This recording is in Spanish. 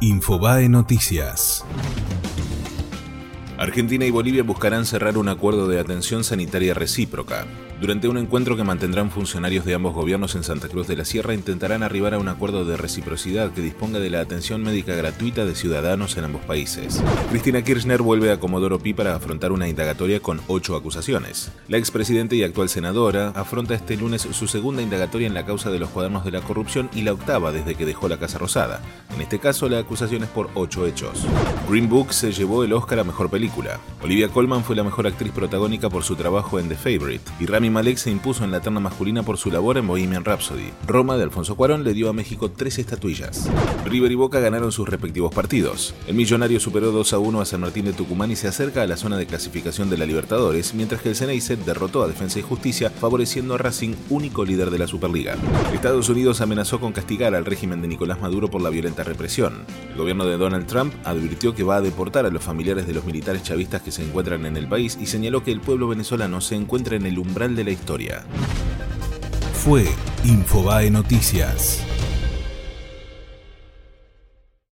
Infobae Noticias. Argentina y Bolivia buscarán cerrar un acuerdo de atención sanitaria recíproca. Durante un encuentro que mantendrán funcionarios de ambos gobiernos en Santa Cruz de la Sierra, intentarán arribar a un acuerdo de reciprocidad que disponga de la atención médica gratuita de ciudadanos en ambos países. Cristina Kirchner vuelve a Comodoro Pi para afrontar una indagatoria con ocho acusaciones. La expresidenta y actual senadora afronta este lunes su segunda indagatoria en la causa de los cuadernos de la corrupción y la octava desde que dejó la Casa Rosada. En este caso, la acusación es por ocho hechos. Green Book se llevó el Oscar a Mejor Película. Olivia Colman fue la mejor actriz protagónica por su trabajo en The Favorite, y Rami Malek se impuso en la terna masculina por su labor en Bohemian Rhapsody. Roma de Alfonso Cuarón le dio a México tres estatuillas. River y Boca ganaron sus respectivos partidos. El millonario superó 2 a 1 a San Martín de Tucumán y se acerca a la zona de clasificación de la Libertadores, mientras que el Ceneice derrotó a Defensa y Justicia, favoreciendo a Racing, único líder de la Superliga. Estados Unidos amenazó con castigar al régimen de Nicolás Maduro por la violenta represión. El gobierno de Donald Trump advirtió que va a deportar a los familiares de los chavistas que se encuentran en el país y señaló que el pueblo venezolano se encuentra en el umbral de la historia. Fue Infobae Noticias.